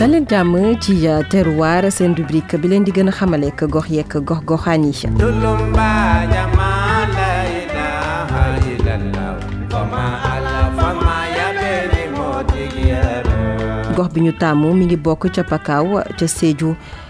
dal leen jàmm ci euh, terroir seen rubrique bi leen di gën a xamale ak gox yeeg gox goxaan yi. gox bi ñu tàmm mi ngi bokk ca Pakaaw ca Sédhiou.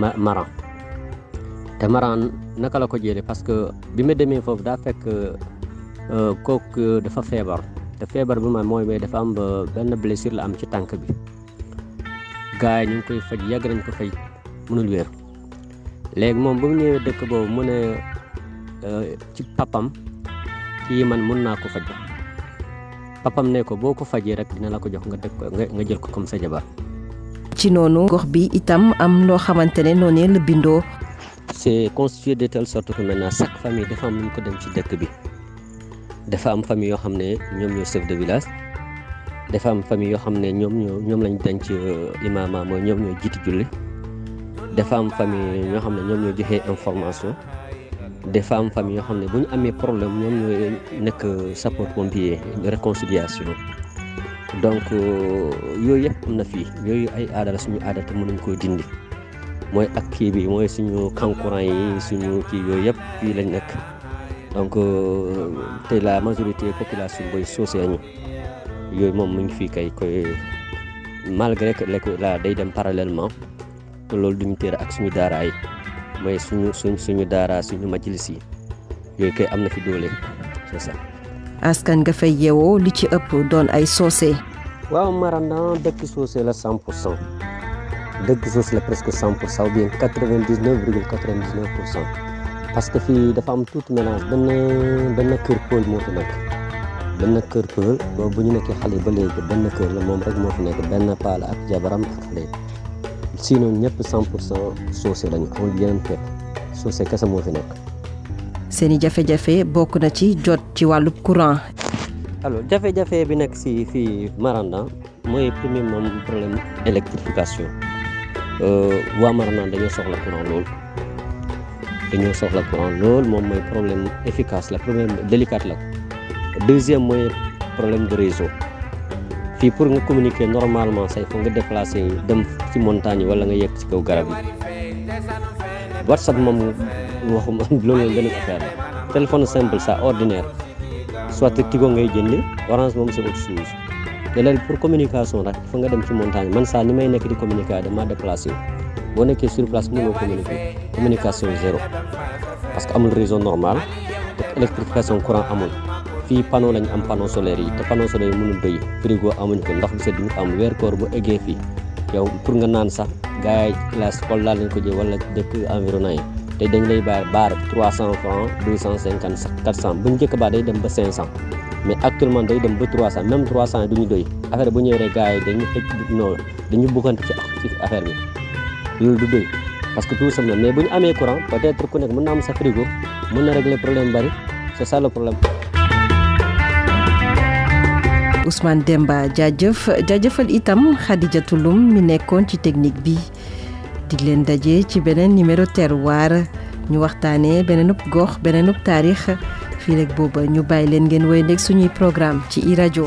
ma Maran te Maran naka la ko jëlee parce que bi ma demee foofu daa fekk euh, kooku dafa feebar te feebar bi ma mooy mais dafa am euh, benn blessure la am ci tànk bi gars yi ñu ngi koy faj yàgg nañ ko faj mënul wér léegi moom bu mu ñëwee dëkk boobu mu ne euh, ci papam kii man mun naa ko faj papam ne ko boo ko fajee rek dina la ko jox nga dëkk nga jël ko comme sa jabar ci noonu gox bi itam am loo xamante ne noonee la bindoo c'est constitué de telle sorte que maintenant chaque famille dafa am lu ko dem ci dëkk bi dafa am famille yoo xam ne ñoom ñoo chef de village dafa am famille yoo xam ne ñoom ñoo ñoom lañ denc euh, imaama mooy ñoom ñoo jiiti julli dafa am famille ñoo xam ne ñoom ñoo joxe information des femmes famille yoo xam ne bu ñu amee problème ñoom ñooy nekk sapeur pompier de réconciliation donc euh, yooyu yëpp am na fii yooyu ay aada la suñu aada te mënuñ koy dindi mooy ak kii bi mooy suñu kankuran yi suñu kii yooyu yëpp fii lañ nekk donc euh, te la majorité population booy soosee ñu yooyu moom mu ngi fii kay koy malgré que la day dem parallèlement te loolu duñu téere ak suñu daara yi mooy suñu suñ suñu daara suñu majlis yi yooyu kay am na fi doole c'est ça. askan nga fay yeewoo li ci ëpp doon ay soose. waaw Marana dëkk soose la 100 pour cent dëkk soose la presque 100 pour cent ou bien 99 virgule 99 pour cent parce que fii dafa am tout mélange benn benn kër Paul moo fi nekk. benn kër kër boobu bu ñu nekkee xale ba léegi benn kër la moom rek moo fi nekk benn paal ak jabaram ak xale sinon ñëpp 100 pour cent soose lañu amul yeneen xeet soose kese moo fi nekk. seen i jafe-jafe bokk na ci jot ci wàllu courant. alors jafe-jafe bi nekk si fii Maranda mooy premier moom problème électrification euh, waa Maranda dañoo soxla courant loolu. dañoo soxla courant loolu moom mooy problème efficace la problème délicat la deuxième mooy problème de réseau fii pour nga communiquer normalement say foog nga déplacer dem ci montagne wala nga yegg ci kaw garab yi whatsapp moom waxuma loolu moom benn affaire la téléphone simple ça ordinaire soit Tigo ngay jënd Orange moom c'est autre chose ne leen pour communication rek fa nga dem ci montagne man saa ni may nekk di communiquer dama déplacé boo nekkee sur place mënoo communiquer communication zéro parce que amul réseau normal te électrification courant amul fii panneau lañ am panneau solaire yi te panneau solaire yi mënul doy frigo amuñ ko ndox bi sedd ñu am weer koor bu eggee fii yow pour nga naan sax gars yi classe Kolda lañ ko jël wala dëkk environnant yi te dañ lay baar baar 300 francs 250 400 bu njëkk ba day dem ba 500. mais actuellement day dem ba 300 même 300 du ñu doy affaire bu ñëwee rek gars yi dañu tëj non dañu bukkante ci ci affaire bi loolu du doy parce que tout simplement mais bu ñu amee courant peut-être ku nekk mën na am sa frigo mën na régler problème bari c'est ça le problème. Ousmane Demba jaajëf jaajëfal itam Khadijatou Loum mi nekkoon ci technique bi. dig leen daje ci beneen numéro terroir ñu waxtaanee beneenub gox beneenub taarix fii rek booba ñu bàyyi leen ngeen woy ndeg suñuy programme ci i rajo